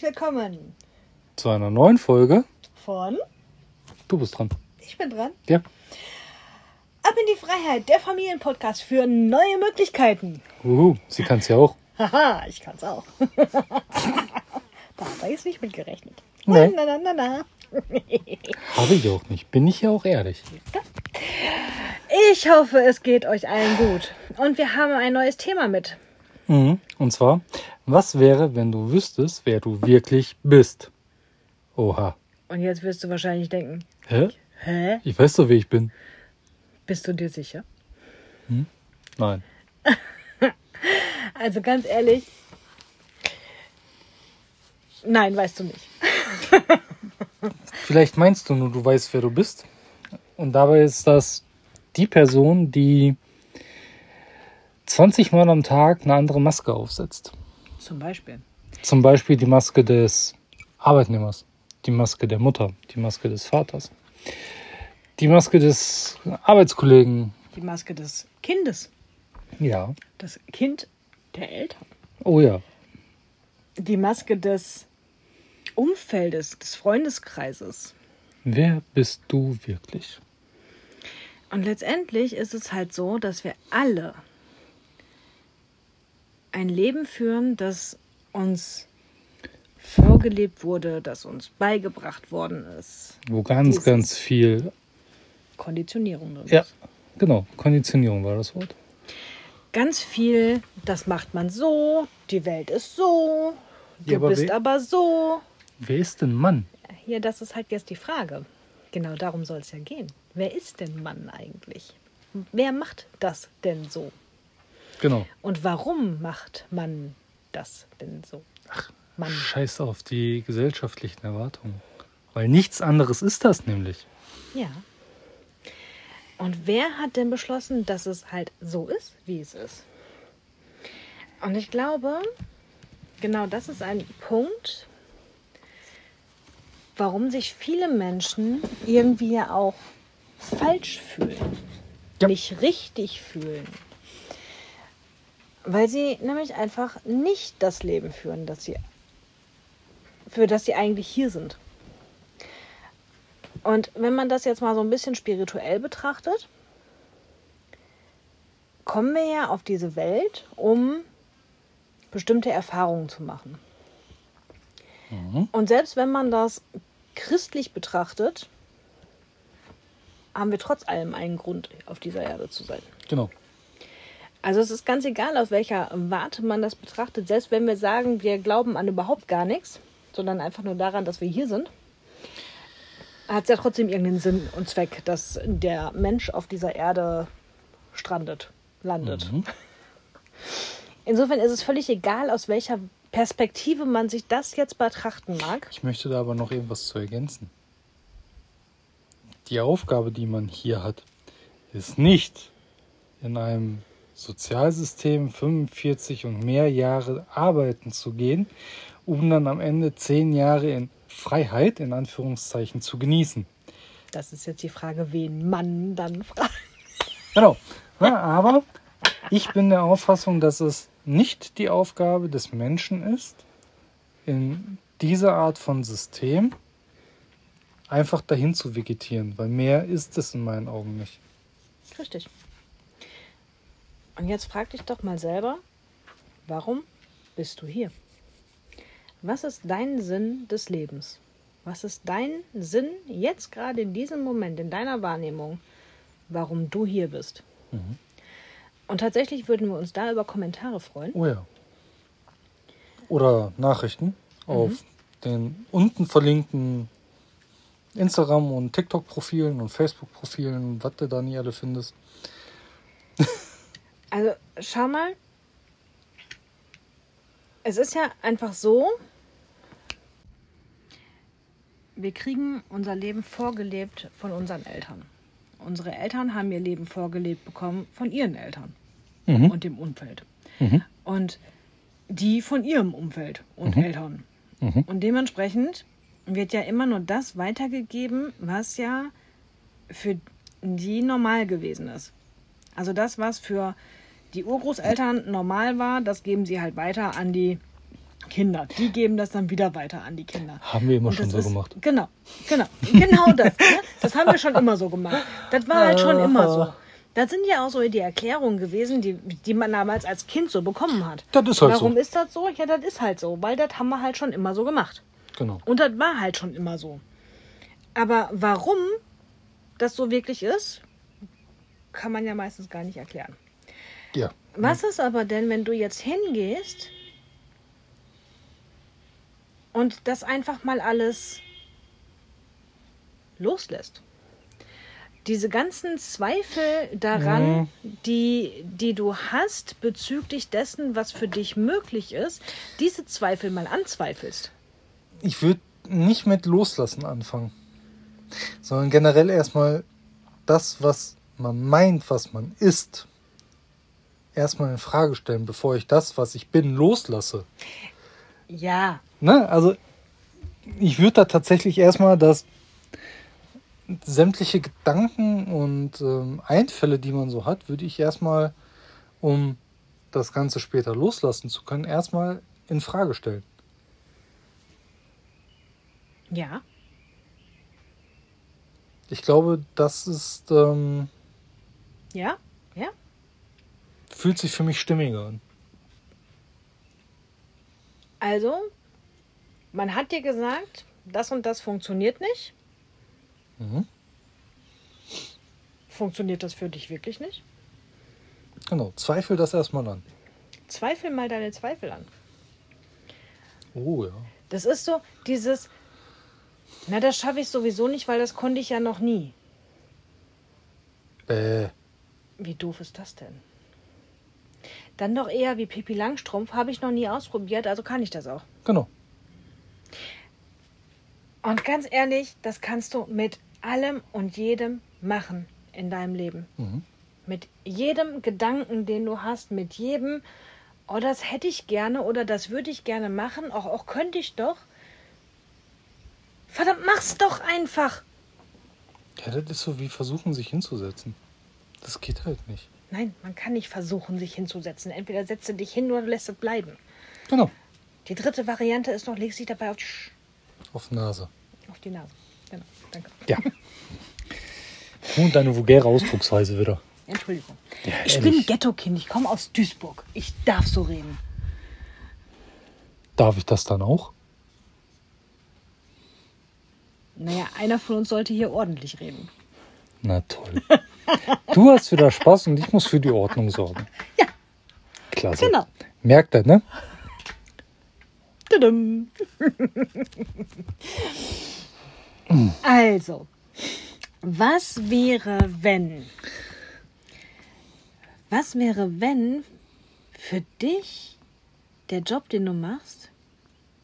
herzlich willkommen zu einer neuen Folge. von Du bist dran. Ich bin dran. Ja. Ab in die Freiheit, der Familienpodcast für neue Möglichkeiten. Uhu, sie kann es ja auch. Haha, ich kann's auch. da hat er jetzt nicht mit gerechnet. Nee. Na, na, na, na. Habe ich auch nicht. Bin ich ja auch ehrlich. Ich hoffe, es geht euch allen gut. Und wir haben ein neues Thema mit. Mhm. Und zwar, was wäre, wenn du wüsstest, wer du wirklich bist? Oha. Und jetzt wirst du wahrscheinlich denken, Hä? hä? Ich weiß doch, wer ich bin. Bist du dir sicher? Nein. Also ganz ehrlich, nein, weißt du nicht. Vielleicht meinst du nur, du weißt, wer du bist. Und dabei ist das die Person, die 20 Mal am Tag eine andere Maske aufsetzt. Zum Beispiel. Zum Beispiel die Maske des Arbeitnehmers, die Maske der Mutter, die Maske des Vaters, die Maske des Arbeitskollegen. Die Maske des Kindes. Ja. Das Kind der Eltern. Oh ja. Die Maske des Umfeldes, des Freundeskreises. Wer bist du wirklich? Und letztendlich ist es halt so, dass wir alle ein Leben führen, das uns vorgelebt wurde, das uns beigebracht worden ist. Wo ganz, Dieses- ganz viel. Konditionierung drin Ja, ist. genau. Konditionierung war das Wort. Ganz viel, das macht man so, die Welt ist so, du Ja, aber bist aber so. Wer ist denn Mann? Hier, das ist halt jetzt die Frage. Genau darum soll es ja gehen. Wer ist denn Mann eigentlich? Wer macht das denn so? Genau. Und warum macht man das denn so? Mann. Scheiß auf die gesellschaftlichen Erwartungen. Weil nichts anderes ist das nämlich. Ja. Und wer hat denn beschlossen, dass es halt so ist, wie es ist? Und ich glaube, genau das ist ein Punkt, warum sich viele Menschen irgendwie ja auch falsch fühlen, Ja. nicht richtig fühlen. Weil sie nämlich einfach nicht das Leben führen, das sie, für das sie eigentlich hier sind. Und wenn man das jetzt mal so ein bisschen spirituell betrachtet, kommen wir ja auf diese Welt, um bestimmte Erfahrungen zu machen. Mhm. Und selbst wenn man das christlich betrachtet, haben wir trotz allem einen Grund, auf dieser Erde zu sein. Genau. Also es ist ganz egal, aus welcher Warte man das betrachtet. Selbst wenn wir sagen, wir glauben an überhaupt gar nichts, sondern einfach nur daran, dass wir hier sind, hat es ja trotzdem irgendeinen Sinn und Zweck, dass der Mensch auf dieser Erde strandet, landet. Mhm. Insofern ist es völlig egal, aus welcher Perspektive man sich das jetzt betrachten mag. Ich möchte da aber noch irgendwas zu ergänzen. Die Aufgabe, die man hier hat, ist nicht in einem Sozialsystem 45 und mehr Jahre arbeiten zu gehen, um dann am Ende zehn Jahre in Freiheit, in Anführungszeichen, zu genießen. Das ist jetzt die Frage, wen man dann fragt. Genau. Ja, aber ich bin der Auffassung, dass es nicht die Aufgabe des Menschen ist, in dieser Art von System einfach dahin zu vegetieren, weil mehr ist es in meinen Augen nicht. Richtig. Und jetzt frag dich doch mal selber, warum bist du hier? Was ist dein Sinn des Lebens? Was ist dein Sinn jetzt gerade in diesem Moment, in deiner Wahrnehmung, warum du hier bist? Und tatsächlich würden wir uns da über Kommentare freuen. Oh ja. Oder Nachrichten auf den unten verlinkten Instagram- und TikTok-Profilen und Facebook-Profilen, was du da nie alle findest. Also schau mal, es ist ja einfach so, wir kriegen unser Leben vorgelebt von unseren Eltern. Unsere Eltern haben ihr Leben vorgelebt bekommen von ihren Eltern Mhm. und dem Umfeld. Mhm. Und die von ihrem Umfeld und Eltern. Mhm. Und dementsprechend wird ja immer nur das weitergegeben, was ja für die normal gewesen ist. Also das, was für die Urgroßeltern normal war, das geben sie halt weiter an die Kinder, die geben das dann wieder weiter an die Kinder. Haben wir immer schon so ist, gemacht. Genau, genau, genau das. Ne? Das haben wir schon immer so gemacht. Das war halt schon immer so. Das sind ja auch so die Erklärungen gewesen, die, die man damals als Kind so bekommen hat. Das ist halt Warum so. ist das so? Ja, das ist halt so, weil das haben wir halt schon immer so gemacht. Genau. Und das war halt schon immer so. Aber warum das so wirklich ist, kann man ja meistens gar nicht erklären. Ja. Was ist aber denn, wenn du jetzt hingehst und das einfach mal alles loslässt? Diese ganzen Zweifel daran, die, die du hast bezüglich dessen, was für dich möglich ist, diese Zweifel mal anzweifelst. Ich würde nicht mit Loslassen anfangen, sondern generell erstmal das, was man meint, was man ist, erstmal in Frage stellen, bevor ich das, was ich bin, loslasse. Ja, Ne? Also ich würde da tatsächlich erstmal das sämtliche Gedanken und ähm, Einfälle, die man so hat, würde ich erstmal, um das Ganze später loslassen zu können, erstmal in Frage stellen. ja, Ich glaube, das ist ähm, ja, ja. Fühlt sich für mich stimmiger an. Also, man hat dir gesagt, das und das funktioniert nicht. Mhm. Funktioniert das für dich wirklich nicht? Genau, zweifel das erstmal an. Zweifel mal deine Zweifel an. Oh ja. Das ist so dieses, na, das schaffe ich sowieso nicht, weil das konnte ich ja noch nie. Äh, Wie doof ist das denn? Dann doch eher wie Pippi Langstrumpf, habe ich noch nie ausprobiert, also kann ich das auch. genau. Und ganz ehrlich, das kannst du mit allem und jedem machen in deinem Leben. Mhm. Mit jedem Gedanken, den du hast, mit jedem, oh, das hätte ich gerne oder das würde ich gerne machen, auch, auch könnte ich doch. Verdammt, mach's doch einfach. Ja, das ist so wie versuchen, sich hinzusetzen. Das geht halt nicht. Nein, man kann nicht versuchen, sich hinzusetzen. Entweder setzt du dich hin oder lässt es bleiben. Genau. Die dritte Variante ist noch, legst dich dabei auf die, Sch- Auf Nase. auf die Nase. Genau, danke. Ja. Und deine vulgäre Ausdrucksweise wieder. Entschuldigung. Ja, ich ehrlich. bin Ghetto-Kind, ich komme aus Duisburg. Ich darf so reden. Darf ich das dann auch? Naja, einer von uns sollte hier ordentlich reden. Na toll. Du hast wieder Spaß und ich muss für die Ordnung sorgen. Ja. Klasse. Genau. Merkt er, ne? Tudum. Also, was wäre, wenn? Was wäre, wenn für dich der Job, den du machst,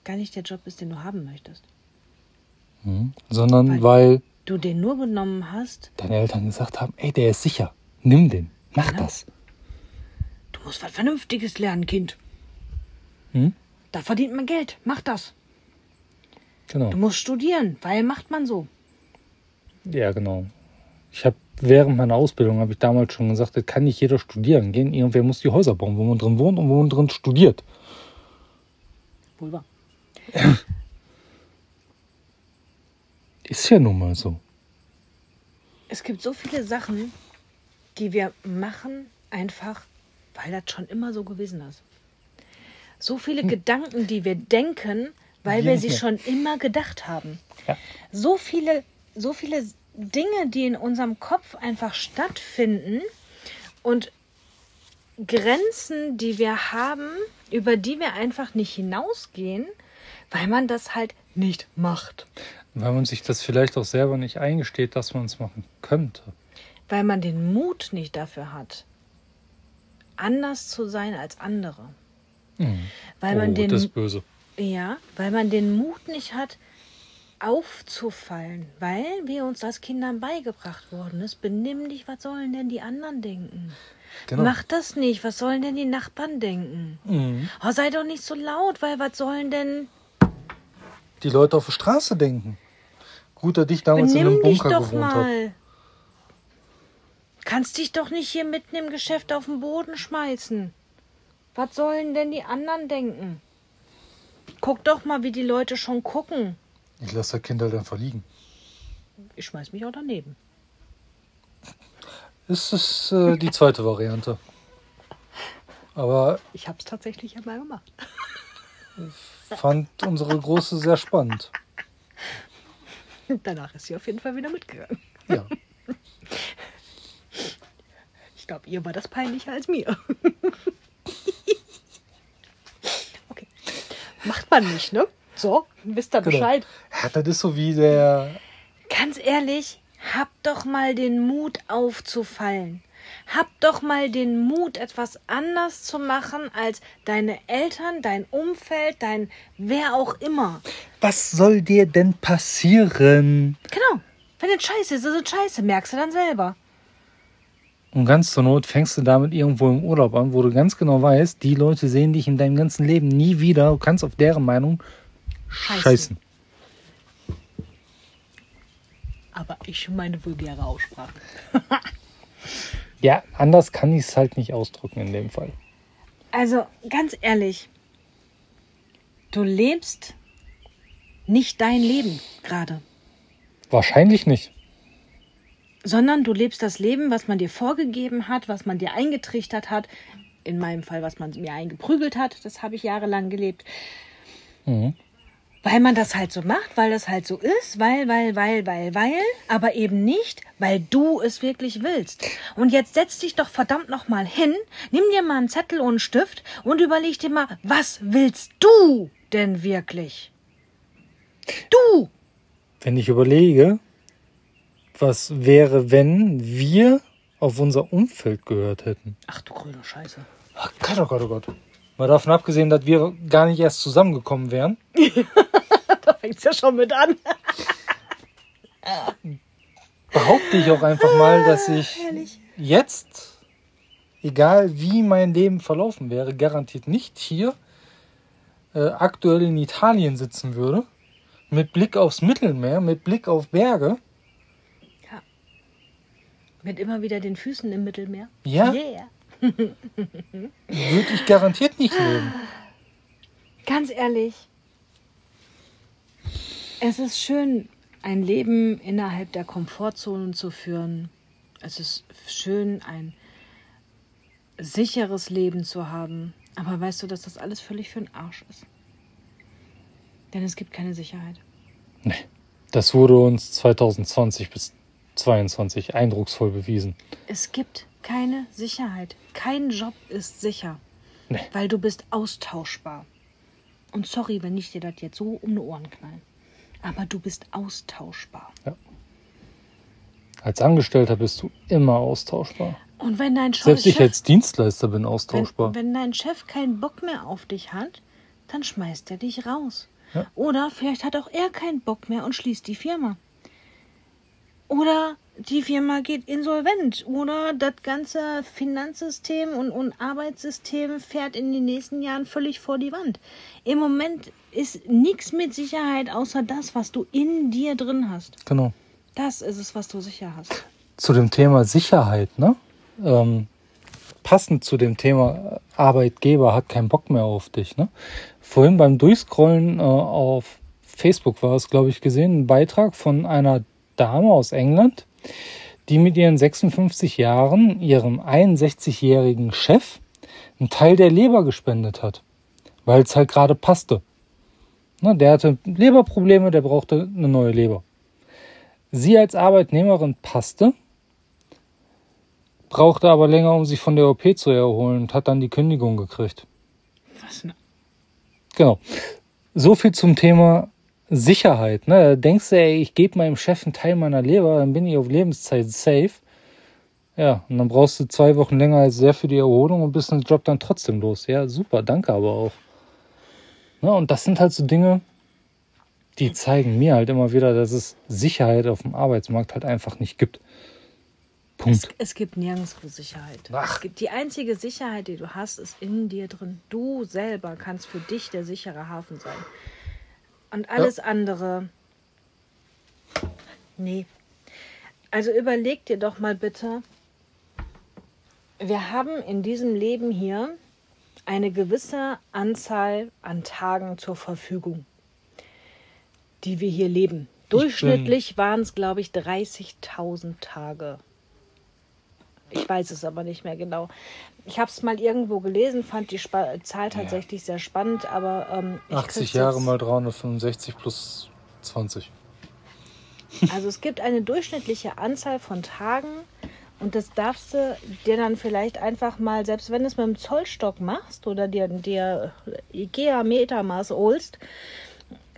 gar nicht der Job ist, den du haben möchtest? Mhm. Sondern Weil- weil Du den nur genommen hast, deine Eltern gesagt haben, ey, der ist sicher. Nimm den. Mach Genau. das. du musst was Vernünftiges lernen, Kind. Hm? Da verdient man Geld. Mach das. Genau. Du musst studieren, weil macht man so. Ja, genau. Ich habe während meiner Ausbildung habe ich damals schon gesagt, das kann nicht jeder studieren gehen. Irgendwer muss die Häuser bauen, wo man drin wohnt und wo man drin studiert. Wohl wahr. Ist ja nun mal so. Es gibt so viele Sachen, die wir machen, einfach weil das schon immer so gewesen ist. So viele Gedanken, die wir denken, weil wir sie Ja. schon immer gedacht haben. Ja. So viele, so viele Dinge, die in unserem Kopf einfach stattfinden und Grenzen, die wir haben, über die wir einfach nicht hinausgehen, weil man das halt nicht macht. Weil man sich das vielleicht auch selber nicht eingesteht, dass man es machen könnte. weil man den Mut nicht dafür hat, anders zu sein als andere. Mhm. Weil oh, man den das ist böse. ja, weil man den Mut nicht hat, aufzufallen, weil wir uns als Kindern beigebracht worden ist, benimm dich, was sollen denn die anderen denken? Genau. Mach das nicht, was sollen denn die Nachbarn denken? Mhm. Oh, sei doch nicht so laut, weil was sollen denn Die Leute auf der Straße denken. Gut, dass ich damals in einem Benimm dich Bunker doch gewohnt habe. mal. Kannst dich doch nicht hier mitten im Geschäft auf den Boden schmeißen. Was sollen denn die anderen denken? Guck doch mal, wie die Leute schon gucken. Ich lasse das Kind halt einfach liegen. Ich schmeiß mich auch daneben. Das ist äh, die zweite Variante. Aber Ich hab's tatsächlich einmal gemacht. fand unsere Große sehr spannend. Danach ist sie auf jeden Fall wieder mitgegangen. Ja. Ich glaube, ihr war das peinlicher als mir. okay. Macht man nicht, ne? So, wisst ihr Genau. Bescheid. ja. Das ist so wie der. Ganz ehrlich, hab doch mal den Mut aufzufallen. Hab doch mal den Mut, etwas anders zu machen als deine Eltern, dein Umfeld, dein wer auch immer. Was soll dir denn passieren? Genau. Wenn es scheiße ist, ist es scheiße. Merkst du dann selber. Und ganz zur Not fängst du damit irgendwo im Urlaub an, wo du ganz genau weißt, die Leute sehen dich in deinem ganzen Leben nie wieder. Du kannst auf deren Meinung Scheißen. scheißen. Aber ich meine vulgäre Aussprache. Ja, anders kann ich es halt nicht ausdrücken in dem Fall. Also, ganz ehrlich, du lebst nicht dein Leben gerade, Wahrscheinlich nicht. sondern du lebst das Leben, was man dir vorgegeben hat, was man dir eingetrichtert hat. In meinem Fall, was man mir eingeprügelt hat. Das habe ich jahrelang gelebt. Mhm. Weil man das halt so macht, weil das halt so ist, weil, weil, weil, weil, weil, aber eben nicht, weil du es wirklich willst. Und jetzt setz dich doch verdammt nochmal hin, nimm dir mal einen Zettel und einen Stift und überleg dir mal, was willst du denn wirklich? Du! Wenn ich überlege, was wäre, wenn wir auf unser Umfeld gehört hätten. Ach du grüne Scheiße. Ach Gott, oh Gott, oh Gott. Mal davon abgesehen, dass wir gar nicht erst zusammengekommen wären. Da fängt's ja schon mit an. behaupte ich auch einfach mal, dass ich Herrlich. jetzt, egal wie mein Leben verlaufen wäre, garantiert nicht hier äh, aktuell in Italien sitzen würde. Mit Blick aufs Mittelmeer, mit Blick auf Berge. Ja. Mit immer wieder den Füßen im Mittelmeer. Ja. Yeah. Würde ich garantiert nicht leben. Ganz ehrlich, es ist schön, ein Leben innerhalb der Komfortzonen zu führen. Es ist schön, ein sicheres Leben zu haben. Aber weißt du, dass das alles völlig für den Arsch ist? Denn es gibt keine Sicherheit. Das wurde uns 2020 bis 2022 eindrucksvoll bewiesen. Es gibt keine Sicherheit. Kein Job ist sicher. Nee. Weil du bist austauschbar. Und sorry, wenn ich dir das jetzt so um die Ohren knall. Aber du bist austauschbar. Als Angestellter bist du immer austauschbar. Und wenn dein Chef, Selbst ich als Dienstleister bin austauschbar. wenn, wenn dein Chef keinen Bock mehr auf dich hat, dann schmeißt er dich raus. Ja. Oder vielleicht hat auch er keinen Bock mehr und schließt die Firma. Oder die Firma geht insolvent. Oder das ganze Finanzsystem und, und Arbeitssystem fährt in den nächsten Jahren völlig vor die Wand. Im Moment ist nichts mit Sicherheit außer das, was du in dir drin hast. Genau. Das ist es, was du sicher hast. zu dem Thema Sicherheit, ne? Ähm, passend zu dem Thema Arbeitgeber hat keinen Bock mehr auf dich, ne? Vorhin beim Durchscrollen äh, auf Facebook war es, glaube ich, gesehen, ein Beitrag von einer Dame aus England, die mit ihren 56 Jahren ihrem 61-jährigen Chef einen Teil der Leber gespendet hat, weil es halt gerade passte. Ne, der hatte Leberprobleme, der brauchte eine neue Leber. Sie als Arbeitnehmerin passte, brauchte aber länger, um sich von der OP zu erholen und hat dann die Kündigung gekriegt. Was? Genau. So viel zum Thema Sicherheit. Ne? Da denkst du, ey, ich gebe meinem Chef einen Teil meiner Leber, dann bin ich auf Lebenszeit safe. Ja, und dann brauchst du zwei Wochen länger als sehr für die Erholung und bist den Job dann trotzdem los. Ja, super, danke aber auch. Ne? Und das sind halt so Dinge, die zeigen mir halt immer wieder, dass es Sicherheit auf dem Arbeitsmarkt halt einfach nicht gibt. Es, Punkt. es gibt nirgendwo Sicherheit. Ach. Es die einzige Sicherheit, die du hast, ist in dir drin. Du selber kannst für dich der sichere Hafen sein. Und alles andere. Nee. Also überleg dir doch mal bitte. Wir haben in diesem Leben hier eine gewisse Anzahl an Tagen zur Verfügung, die wir hier leben. Durchschnittlich waren es, glaube ich, 30.000 Tage. Ich weiß es aber nicht mehr genau. Ich habe es mal irgendwo gelesen, fand die Spa Zahl tatsächlich sehr spannend, aber ähm, ich 80 krieg's Jahre mal 365 plus 20. Also es gibt eine durchschnittliche Anzahl von Tagen und das darfst du dir dann vielleicht einfach mal, selbst wenn du es mit dem Zollstock machst oder dir, dir Ikea Metermaß holst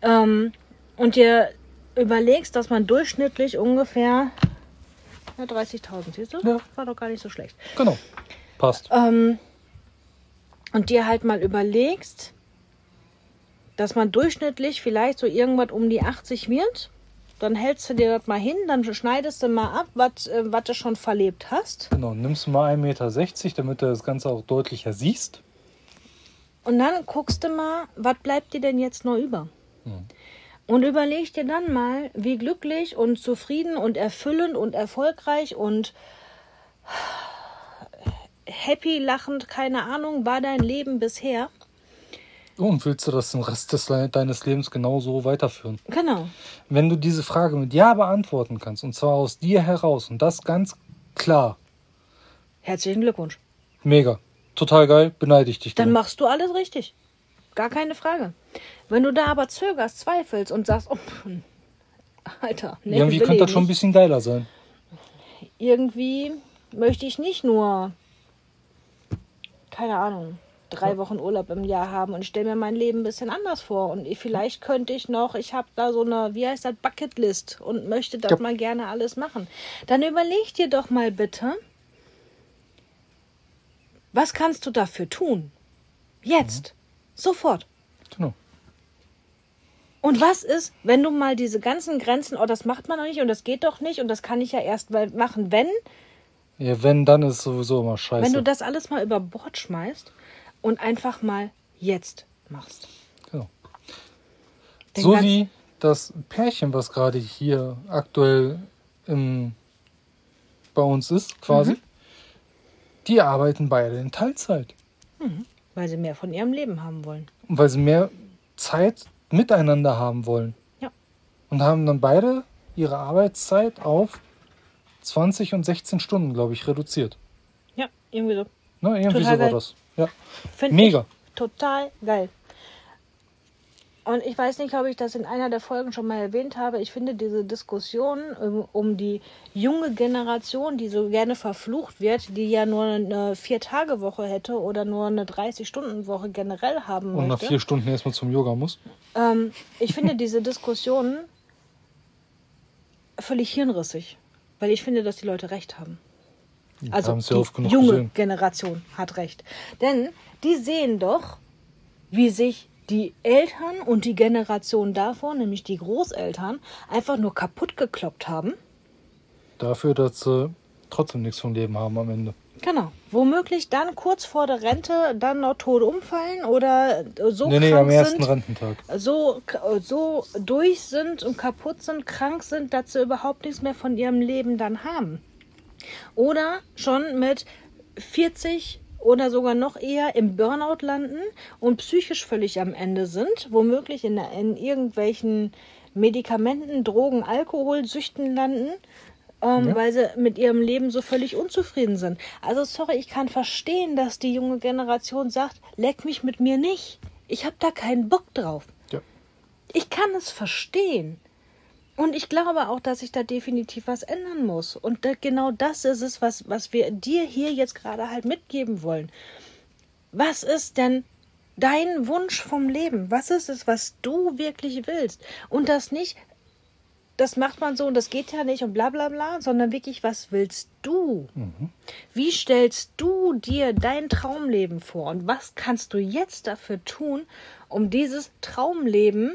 ähm, und dir überlegst, dass man durchschnittlich ungefähr ja, 30.000, siehst du? Ja. War doch gar nicht so schlecht. Genau. Passt. Ähm, und dir halt mal überlegst, dass man durchschnittlich vielleicht so irgendwas um die 80 wird, dann hältst du dir das mal hin, dann schneidest du mal ab, was äh, du schon verlebt hast. Genau. Nimmst du mal 1,60 Meter, damit du das Ganze auch deutlicher siehst. Und dann guckst du mal, was bleibt dir denn jetzt noch über? Und überleg dir dann mal, wie glücklich und zufrieden und erfüllend und erfolgreich und happy, lachend, keine Ahnung, war dein Leben bisher. Und willst du das den Rest des, deines Lebens genauso weiterführen? Genau. Wenn du diese Frage mit Ja beantworten kannst, und zwar aus dir heraus, und das ganz klar, Herzlichen Glückwunsch. mega, total geil, beneide ich dich. Dann drum. machst du alles richtig. Gar keine Frage. Wenn du da aber zögerst, zweifelst und sagst, oh, Alter, nee, Irgendwie könnte das schon ein bisschen geiler sein. Irgendwie möchte ich nicht nur, keine Ahnung, drei Wochen Urlaub im Jahr haben und stelle mir mein Leben ein bisschen anders vor. Und ich, vielleicht könnte ich noch, ich habe da so eine, wie heißt das, Bucketlist und möchte das Ja. mal gerne alles machen. Dann überleg dir doch mal bitte, was kannst du dafür tun? Jetzt. Sofort. Genau. Und was ist, wenn du mal diese ganzen Grenzen, oh, das macht man noch nicht und das geht doch nicht und das kann ich ja erst mal machen, wenn, Ja, wenn, dann ist sowieso immer scheiße. wenn du das alles mal über Bord schmeißt und einfach mal jetzt machst. genau. Den So wie das Pärchen, was gerade hier aktuell im, bei uns ist, quasi, Mhm. die arbeiten beide in Teilzeit. Weil sie mehr von ihrem Leben haben wollen. Und weil sie mehr Zeit miteinander haben wollen. Ja. Und haben dann beide ihre Arbeitszeit auf 20 und 16 Stunden, glaube ich, reduziert. Ja, irgendwie so. Ne, irgendwie Total so war geil. das. Ja. Find Mega. Total geil. Und ich weiß nicht, ob ich das in einer der Folgen schon mal erwähnt habe. Ich finde diese Diskussion um, um die junge Generation, die so gerne verflucht wird, die ja nur eine Vier-Tage-Woche hätte oder nur eine 30-Stunden-Woche generell haben Und nach möchte. vier Stunden erstmal zum Yoga muss. Ähm, ich finde diese Diskussion völlig hirnrissig, weil ich finde, dass die Leute recht haben. Also ja die oft genug junge gesehen. Generation hat recht. Denn die sehen doch, wie sich die Eltern und die Generation davor, nämlich die Großeltern, einfach nur kaputt gekloppt haben. Dafür, dass sie trotzdem nichts vom Leben haben am Ende. Genau. Womöglich dann kurz vor der Rente dann noch tot umfallen oder so nee, nee, krank am ersten sind. Rententag. so, so durch sind und kaputt sind, krank sind, dass sie überhaupt nichts mehr von ihrem Leben dann haben. Oder schon mit 40 oder sogar noch eher im Burnout landen und psychisch völlig am Ende sind, womöglich in, in irgendwelchen Medikamenten, Drogen, Alkoholsüchten landen, ähm, Ja. weil sie mit ihrem Leben so völlig unzufrieden sind. Also sorry, ich kann verstehen, dass die junge Generation sagt, leck mich mit mir nicht. Ich habe da keinen Bock drauf. Ja. Ich kann es verstehen. Und ich glaube auch, dass sich da definitiv was ändern muss. Und da, genau das ist es, was, was wir dir hier jetzt gerade halt mitgeben wollen. Was ist denn dein Wunsch vom Leben? Was ist es, was du wirklich willst? Und das nicht, das macht man so und das geht ja nicht und bla bla bla, sondern wirklich, was willst du? Wie stellst du dir dein Traumleben vor? Und was kannst du jetzt dafür tun, um dieses Traumleben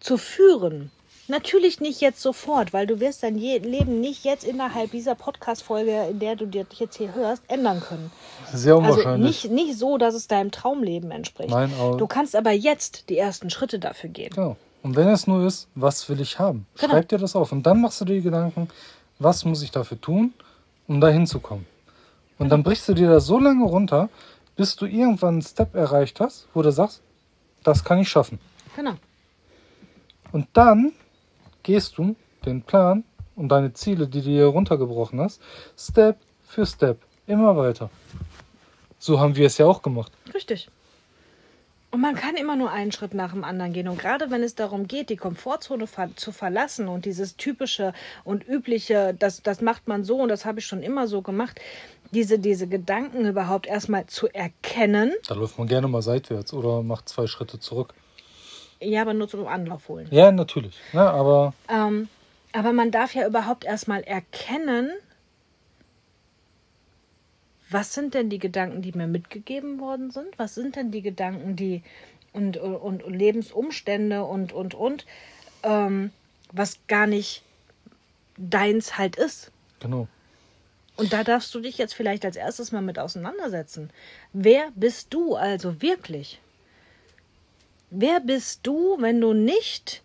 zu führen? Natürlich nicht jetzt sofort, weil du wirst dein Leben nicht jetzt innerhalb dieser Podcast-Folge, in der du dir jetzt hier hörst, ändern können. Sehr Also unwahrscheinlich. nicht, nicht so, dass es deinem Traumleben entspricht. Nein, aber- du kannst aber jetzt die ersten Schritte dafür gehen. Genau. Und wenn es nur ist, was will ich haben? Genau. Schreib dir das auf. Und dann machst du dir die Gedanken, was muss ich dafür tun, um da hinzukommen. Und dann brichst du dir das so lange runter, bis du irgendwann einen Step erreicht hast, wo du sagst, das kann ich schaffen. Genau. Und dann gehst du den Plan und deine Ziele, die du hier runtergebrochen hast, Step für Step immer weiter. So haben wir es ja auch gemacht. Richtig. Und man kann immer nur einen Schritt nach dem anderen gehen. Und gerade wenn es darum geht, die Komfortzone ver zu verlassen und dieses typische und übliche, das, das macht man so und das habe ich schon immer so gemacht, diese, diese Gedanken überhaupt erstmal zu erkennen. Da läuft man gerne mal seitwärts oder macht zwei Schritte zurück. Ja, aber nur zum Anlauf holen. Ja, natürlich. Ja, aber Ähm, aber man darf ja überhaupt erstmal erkennen, was sind denn die Gedanken, die mir mitgegeben worden sind? Was sind denn die Gedanken, die und, und, und Lebensumstände und, und, und, ähm, was gar nicht deins halt ist? genau. Und da darfst du dich jetzt vielleicht als erstes mal mit auseinandersetzen. Wer bist du also wirklich? Wer bist du, wenn du nicht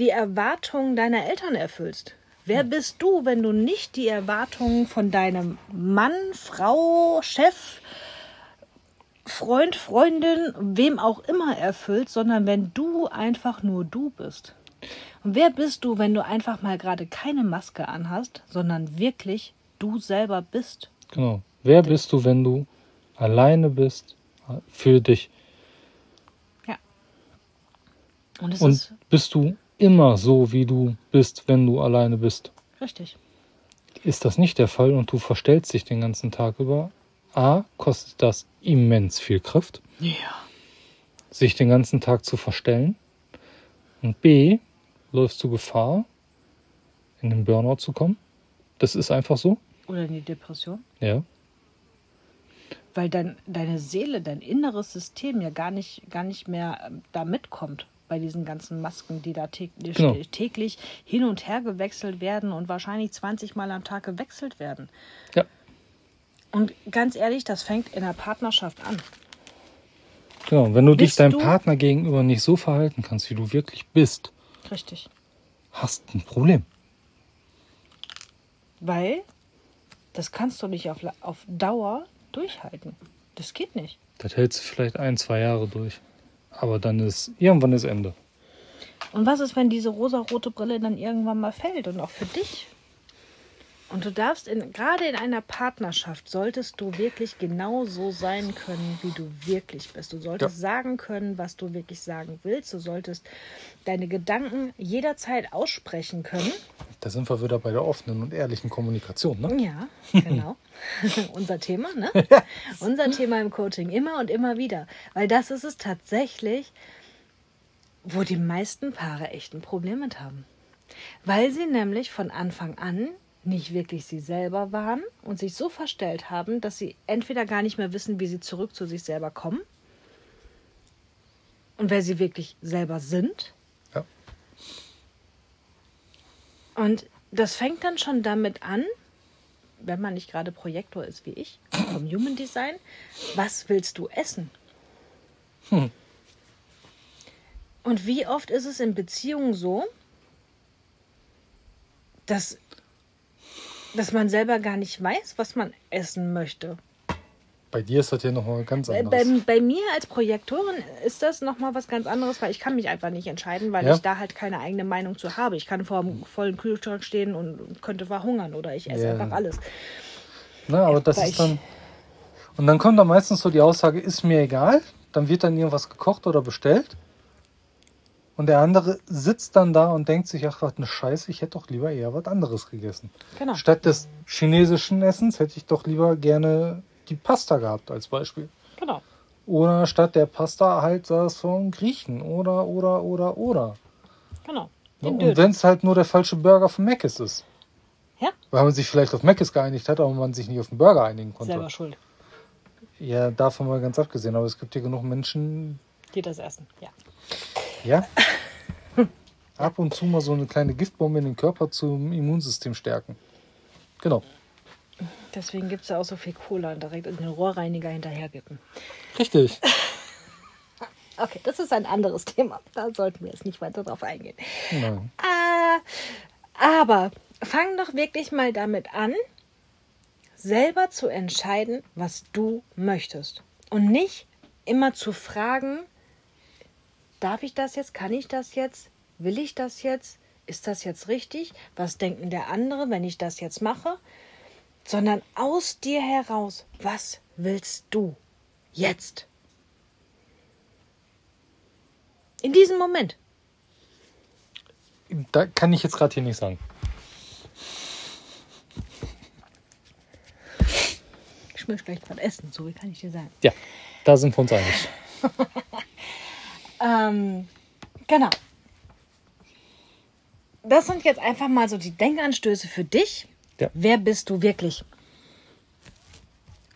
die Erwartungen deiner Eltern erfüllst? Wer bist du, wenn du nicht die Erwartungen von deinem Mann, Frau, Chef, Freund, Freundin, wem auch immer erfüllst, sondern wenn du einfach nur du bist? Und wer bist du, wenn du einfach mal gerade keine Maske anhast, sondern wirklich du selber bist? Genau. Wer bist du, wenn du alleine bist für dich? Und Und ist bist du immer so, wie du bist, wenn du alleine bist? richtig. Ist das nicht der Fall und du verstellst dich den ganzen Tag über? A, kostet das immens viel Kraft, Ja. sich den ganzen Tag zu verstellen. Und B, läufst du Gefahr, in den Burnout zu kommen. Das ist einfach so. Oder in die Depression. Ja. Weil dein, deine Seele, dein inneres System ja gar nicht, gar nicht mehr ähm, da mitkommt bei diesen ganzen Masken, die da täglich, Genau. täglich hin und her gewechselt werden und wahrscheinlich 20 Mal am Tag gewechselt werden. Ja. Und ganz ehrlich, das fängt in der Partnerschaft an. Genau. Wenn du dich Bist deinem du- Partner gegenüber nicht so verhalten kannst, wie du wirklich bist, Richtig. hast ein Problem. Weil das kannst du nicht auf, auf Dauer durchhalten. Das geht nicht. Das hältst du vielleicht ein, zwei Jahre durch. Aber dann ist irgendwann ist Ende. Und was ist, wenn diese rosarote Brille dann irgendwann mal fällt und auch für dich? Und du darfst in, gerade in einer Partnerschaft solltest du wirklich genau so sein können, wie du wirklich bist. Du solltest Ja. sagen können, was du wirklich sagen willst. Du solltest deine Gedanken jederzeit aussprechen können. Da sind wir wieder bei der offenen und ehrlichen Kommunikation. Ne? Ja, genau. Unser Thema, ne? Unser Thema im Coaching immer und immer wieder. Weil das ist es tatsächlich, wo die meisten Paare echt ein Problem mit haben. Weil sie nämlich von Anfang an nicht wirklich sie selber waren und sich so verstellt haben, dass sie entweder gar nicht mehr wissen, wie sie zurück zu sich selber kommen und wer sie wirklich selber sind. Ja. Und das fängt dann schon damit an, wenn man nicht gerade Projektor ist wie ich, vom Human Design, was willst du essen? Hm. Und wie oft ist es in Beziehungen so, dass, dass man selber gar nicht weiß, was man essen möchte? Bei dir ist das ja nochmal ganz anders. bei, bei mir als Projektorin ist das nochmal was ganz anderes, weil ich kann mich einfach nicht entscheiden, weil Ja. ich da halt keine eigene Meinung zu habe. Ich kann vor dem vollen Kühlschrank stehen und könnte verhungern oder ich esse Ja. einfach alles. Ne, aber das Weil ist dann. Und dann kommt da meistens so die Aussage, ist mir egal. Dann wird dann irgendwas gekocht oder bestellt. Und der andere sitzt dann da und denkt sich, ach, was eine Scheiße, ich hätte doch lieber eher was anderes gegessen. Genau. Statt des chinesischen Essens hätte ich doch lieber gerne die Pasta gehabt, als Beispiel. Genau. Oder statt der Pasta halt das vom Griechen. Oder, oder, oder, oder. Genau. Den Und wenn es halt nur der falsche Burger von Mc's ist. Ja, Weil man sich vielleicht auf Mc's geeinigt hat, aber man sich nicht auf den Burger einigen konnte. selber schuld. Ja, davon mal ganz abgesehen, aber es gibt hier genug Menschen, Die das essen. Ja. Ja, ab und zu mal so eine kleine Giftbombe in den Körper zum Immunsystem stärken. Genau. Deswegen gibt es ja auch so viel Cola und direkt in den Rohrreiniger hinterhergippen. Richtig. Okay, das ist ein anderes Thema. Da sollten wir jetzt nicht weiter drauf eingehen. Nein. Ah, aber fang doch wirklich mal damit an, selber zu entscheiden, was du möchtest. Und nicht immer zu fragen, darf ich das jetzt, kann ich das jetzt, will ich das jetzt, ist das jetzt richtig, was denkt denn der andere, wenn ich das jetzt mache, sondern aus dir heraus, was willst du jetzt? In diesem Moment. Da kann ich jetzt gerade hier nicht sagen. Ich möchte gleich was essen, so wie kann ich dir sagen. Ja, da sind wir uns einig. Ähm, genau. Das sind jetzt einfach mal so die Denkanstöße für dich. Ja. Wer bist du wirklich?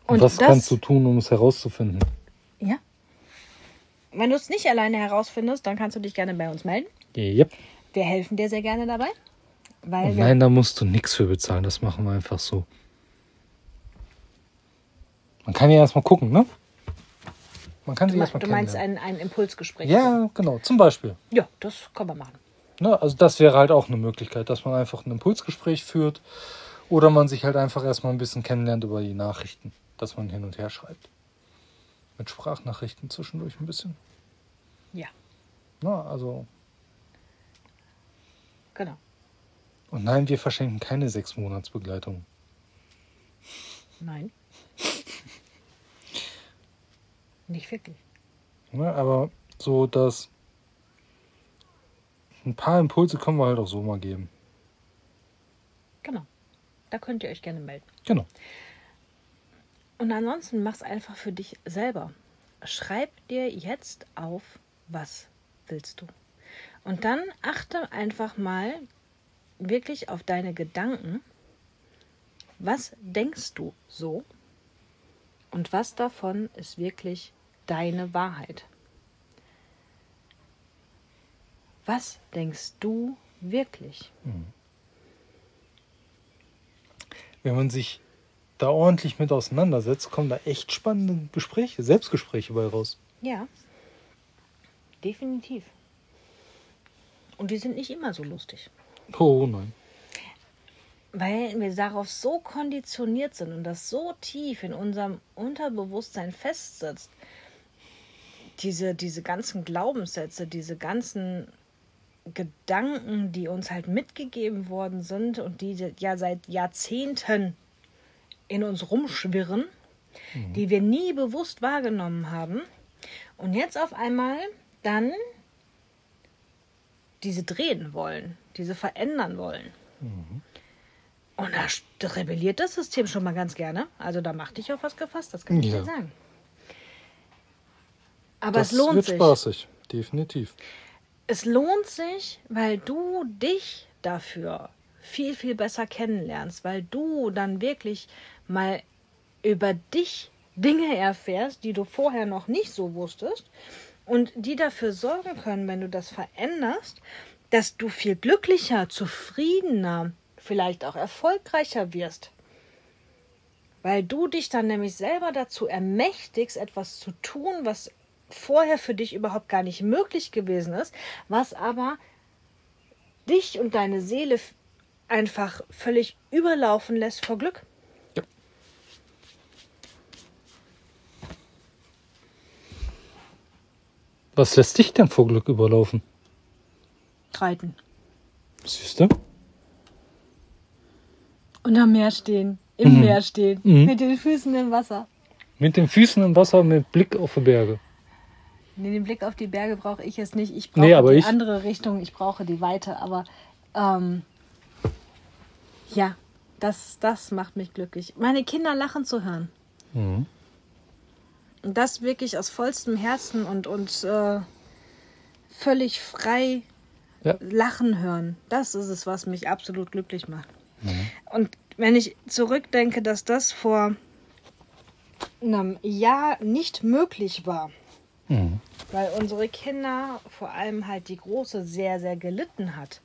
Und was kannst du tun, um es herauszufinden? Ja. Wenn du es nicht alleine herausfindest, dann kannst du dich gerne bei uns melden. Yep. Wir helfen dir sehr gerne dabei. Weil wir, nein, da musst du nichts für bezahlen. Das machen wir einfach so. Man kann ja erstmal gucken, ne? Man kann sich du, erstmal du meinst ein, ein Impulsgespräch. Ja, genau. Zum Beispiel. Ja, das können wir machen. Ne? Also das wäre halt auch eine Möglichkeit, dass man einfach ein Impulsgespräch führt oder man sich halt einfach erstmal ein bisschen kennenlernt über die Nachrichten, dass man hin und her schreibt. Mit Sprachnachrichten zwischendurch ein bisschen. Ja, Na, also, genau. und nein, wir verschenken keine sechs Monatsbegleitung. Nein. Nicht wirklich. Ne? Aber so, dass ein paar Impulse können wir halt auch so mal geben. Genau. Da könnt ihr euch gerne melden. Genau. Und ansonsten mach's einfach für dich selber. Schreib dir jetzt auf, was willst du. Und dann achte einfach mal wirklich auf deine Gedanken. Was denkst du so? Und was davon ist wirklich deine Wahrheit? Was denkst du wirklich? Wenn man sich da ordentlich mit auseinandersetzt, kommen da echt spannende Gespräche, Selbstgespräche bei raus. Ja, definitiv. Und die sind nicht immer so lustig. Oh nein. Weil wir darauf so konditioniert sind und das so tief in unserem Unterbewusstsein festsitzt. Diese, diese ganzen Glaubenssätze, diese ganzen Gedanken, die uns halt mitgegeben worden sind und die ja seit Jahrzehnten in uns rumschwirren, die wir nie bewusst wahrgenommen haben. Und jetzt auf einmal dann diese drehen wollen, diese verändern wollen. Und da rebelliert das System schon mal ganz gerne. Also da macht dich auf was gefasst, das kann ich Ja. dir sagen. Aber das es lohnt wird sich. spaßig, definitiv. Es lohnt sich, weil du dich dafür viel, viel besser kennenlernst, weil du dann wirklich mal über dich Dinge erfährst, die du vorher noch nicht so wusstest und die dafür sorgen können, wenn du das veränderst, dass du viel glücklicher, zufriedener, vielleicht auch erfolgreicher wirst. Weil du dich dann nämlich selber dazu ermächtigst, etwas zu tun, was vorher für dich überhaupt gar nicht möglich gewesen ist, was aber dich und deine Seele einfach völlig überlaufen lässt vor Glück. Ja. Was lässt dich denn vor Glück überlaufen? Reiten. Siehst du? Und am Meer stehen. Im Mhm. Meer stehen. Mhm. Mit den Füßen im Wasser. Mit den Füßen im Wasser, mit Blick auf die Berge. Nee, den Blick auf die Berge brauche ich jetzt nicht. Ich brauche Nee, aber die ich- andere Richtung. Ich brauche die Weite. Aber ähm, ja, das, das macht mich glücklich. Meine Kinder lachen zu hören. Mhm. Und das wirklich aus vollstem Herzen und, und äh, völlig frei Ja. lachen hören. Das ist es, was mich absolut glücklich macht. Und wenn ich zurückdenke, dass das vor einem Jahr nicht möglich war, Mhm. weil unsere Kinder, vor allem halt die Große, sehr, sehr gelitten hat,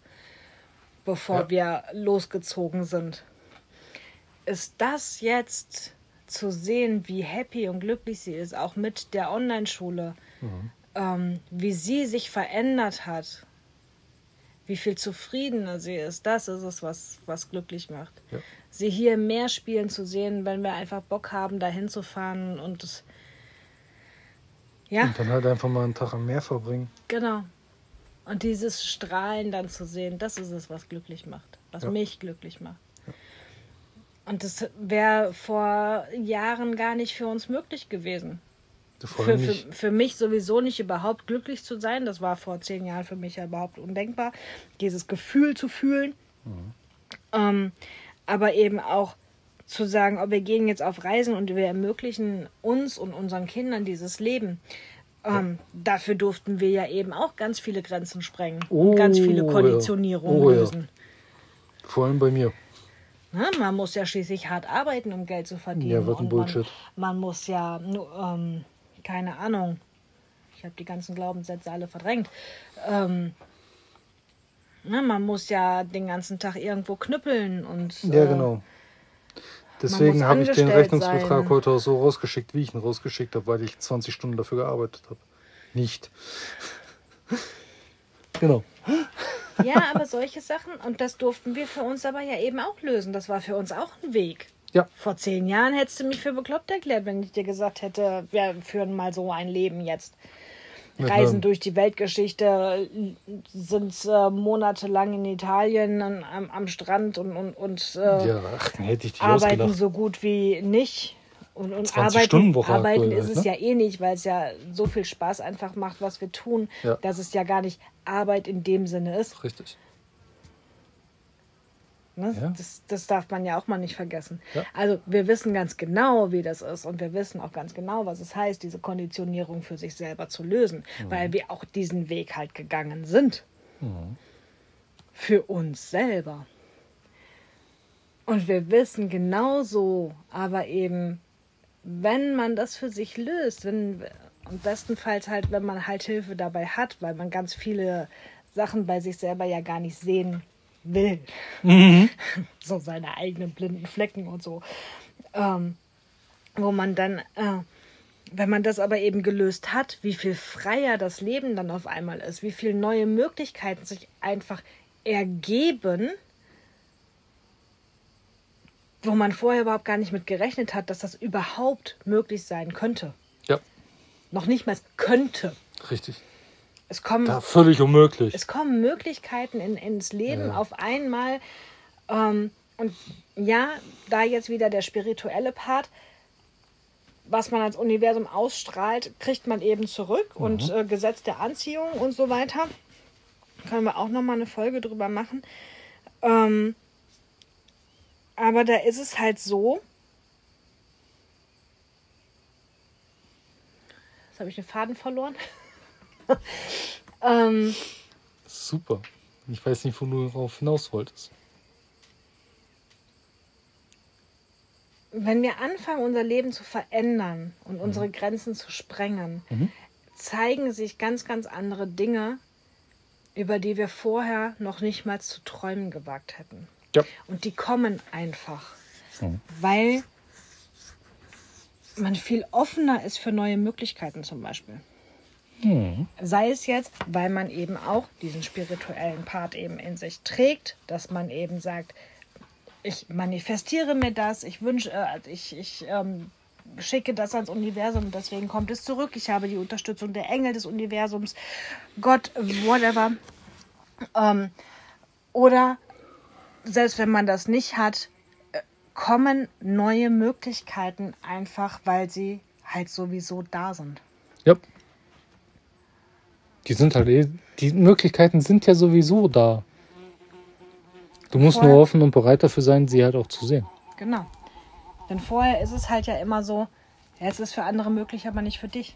bevor wir losgezogen sind. Ist das jetzt zu sehen, wie happy und glücklich sie ist, auch mit der Online-Schule, ähm, wie sie sich verändert hat, wie viel zufriedener sie ist, das ist es, was, was glücklich macht. Ja. Sie hier mehr spielen zu sehen, wenn wir einfach Bock haben, dahin zu fahren und es Ja, Und dann halt einfach mal einen Tag am Meer verbringen. genau. Und dieses Strahlen dann zu sehen, das ist es, was glücklich macht, was Ja. mich glücklich macht. Und das wäre vor Jahren gar nicht für uns möglich gewesen. Für, für, für mich sowieso nicht überhaupt glücklich zu sein. Das war vor zehn Jahren für mich ja überhaupt undenkbar, dieses Gefühl zu fühlen. Ähm, aber eben auch zu sagen, oh, wir gehen jetzt auf Reisen und wir ermöglichen uns und unseren Kindern dieses Leben. Ähm, dafür durften wir ja eben auch ganz viele Grenzen sprengen und ganz viele Oh, ja. Konditionierungen Oh, ja. lösen. vor allem bei mir. Ne? Man muss ja schließlich hart arbeiten, um Geld zu verdienen. Ja, was ein Bullshit. Man, man muss ja, ähm, keine Ahnung, ich habe die ganzen Glaubenssätze alle verdrängt. Ähm, ne, man muss ja den ganzen Tag irgendwo knüppeln und. Ja, äh, genau. Deswegen habe ich den Rechnungsbetrag sein. heute auch so rausgeschickt, wie ich ihn rausgeschickt habe, weil ich 20 Stunden dafür gearbeitet habe. Nicht. genau. Ja, aber solche Sachen, und das durften wir für uns aber ja eben auch lösen. Das war für uns auch ein Weg. Ja. Vor zehn Jahren hättest du mich für bekloppt erklärt, wenn ich dir gesagt hätte, wir führen mal so ein Leben jetzt. Reisen durch die Weltgeschichte, sind äh, monatelang in Italien am, am Strand und, und, und äh, Ja, ach, arbeiten ausgelacht. so gut wie nicht. Und, und 20 arbeiten, arbeiten ist es ne? ja eh nicht, weil es ja so viel Spaß einfach macht, was wir tun, Ja. dass es ja gar nicht Arbeit in dem Sinne ist. Richtig. Ne? Ja. Das, das darf man ja auch mal nicht vergessen. Ja. Also wir wissen ganz genau, wie das ist und wir wissen auch ganz genau, was es heißt, diese Konditionierung für sich selber zu lösen, Mhm. weil wir auch diesen Weg halt gegangen sind. Für uns selber. Und wir wissen genauso, aber eben, wenn man das für sich löst, wenn, und bestenfalls halt, wenn man halt Hilfe dabei hat, weil man ganz viele Sachen bei sich selber ja gar nicht sehen will. So seine eigenen blinden Flecken und so. Ähm, wo man dann, äh, wenn man das aber eben gelöst hat, wie viel freier das Leben dann auf einmal ist, wie viele neue Möglichkeiten sich einfach ergeben, wo man vorher überhaupt gar nicht mit gerechnet hat, dass das überhaupt möglich sein könnte. Ja, Noch nicht mal könnte. richtig. Es kommen, Ja, völlig unmöglich. es kommen Möglichkeiten in, ins Leben Ja. auf einmal. Ähm, und ja, da jetzt wieder der spirituelle Part, was man als Universum ausstrahlt, kriegt man eben zurück. Und äh, Gesetz der Anziehung und so weiter. Können wir auch nochmal eine Folge drüber machen. Ähm, aber da ist es halt so. Jetzt habe ich den Faden verloren. ähm, Super. Ich weiß nicht, wo du darauf hinaus wolltest. wenn wir anfangen, unser Leben zu verändern und unsere Grenzen zu sprengen, Mhm. zeigen sich ganz, ganz andere Dinge, über die wir vorher noch nicht mal zu träumen gewagt hätten. Ja. Und die kommen einfach, Mhm. weil man viel offener ist für neue Möglichkeiten zum Beispiel. Mhm. Sei es jetzt, weil man eben auch diesen spirituellen Part eben in sich trägt, dass man eben sagt, ich manifestiere mir das, ich wünsche, äh, ich, ich ähm, schicke das ans Universum, deswegen kommt es zurück. Ich habe die Unterstützung der Engel des Universums, Gott, whatever. Ähm, oder selbst wenn man das nicht hat, äh, kommen neue Möglichkeiten einfach, weil sie halt sowieso da sind. Ja. Die sind halt eh, die Möglichkeiten sind ja sowieso da. Du musst Voll. nur offen und bereit dafür sein, sie halt auch zu sehen. Genau. Denn vorher ist es halt ja immer so, ja, es ist für andere möglich, aber nicht für dich.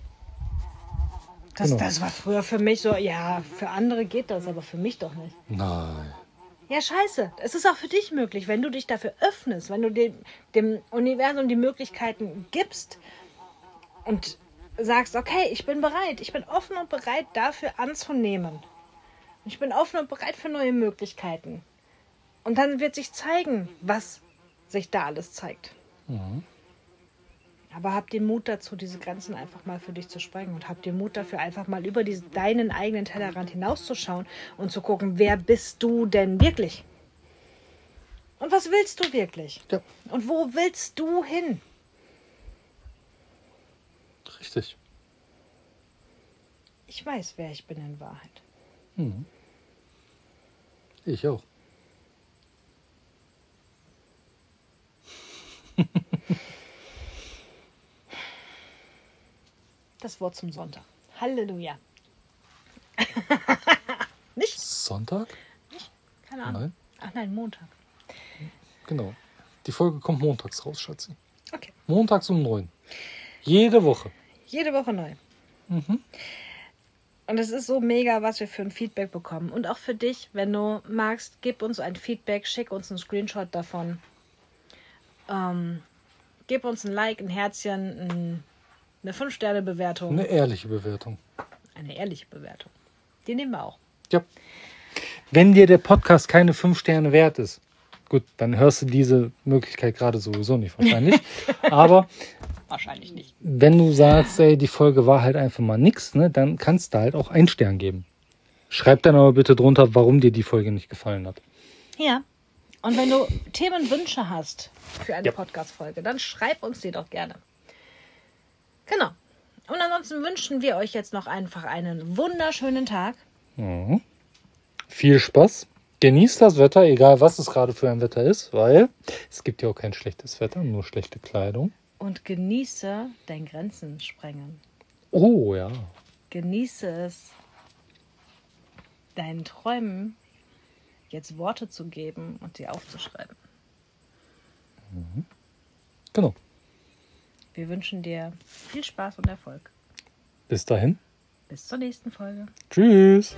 Das, Genau. das war früher für mich so, ja, für andere geht das, aber für mich doch nicht. Nein. Ja, scheiße. Es ist auch für dich möglich, wenn du dich dafür öffnest, wenn du dem, dem Universum die Möglichkeiten gibst und sagst, okay, ich bin bereit, ich bin offen und bereit dafür anzunehmen. Ich bin offen und bereit für neue Möglichkeiten. Und dann wird sich zeigen, was sich da alles zeigt. Aber hab den Mut dazu, diese Grenzen einfach mal für dich zu sprengen und hab den Mut dafür, einfach mal über diesen, deinen eigenen Tellerrand hinauszuschauen und zu gucken, wer bist du denn wirklich? Und was willst du wirklich? Ja, Und wo willst du hin? Richtig. Ich weiß, wer ich bin in Wahrheit. Mhm. Ich auch. Das Wort zum Sonntag. Halleluja. Sonntag? Keine Ahnung. Nein. Ach nein, Montag. Genau. Die Folge kommt montags raus, Schatzi. Okay. Montags um neun. Jede Woche. Jede Woche neu. Mhm. Und es ist so mega, was wir für ein Feedback bekommen. Und auch für dich, wenn du magst, gib uns ein Feedback, schick uns einen Screenshot davon. Ähm, gib uns ein Like, ein Herzchen, ein, eine 5-Sterne-Bewertung. Eine ehrliche Bewertung. Eine ehrliche Bewertung. Die nehmen wir auch. Ja. Wenn dir der Podcast keine fünf Sterne wert ist, gut, dann hörst du diese Möglichkeit gerade sowieso nicht wahrscheinlich. Aber Wahrscheinlich nicht. wenn du sagst, ey, die Folge war halt einfach mal nix, ne, dann kannst du halt auch einen Stern geben. Schreib dann aber bitte drunter, warum dir die Folge nicht gefallen hat. Ja. Und wenn du Themenwünsche hast für eine Ja. Podcast-Folge, dann schreib uns die doch gerne. Genau. Und ansonsten wünschen wir euch jetzt noch einfach einen wunderschönen Tag. Mhm. Viel Spaß. Genießt das Wetter, egal was es gerade für ein Wetter ist, weil es gibt ja auch kein schlechtes Wetter, nur schlechte Kleidung. Und genieße dein Grenzen sprengen. Oh ja. Genieße es, deinen Träumen jetzt Worte zu geben und sie aufzuschreiben. Genau. Wir wünschen dir viel Spaß und Erfolg. Bis dahin. Bis zur nächsten Folge. Tschüss.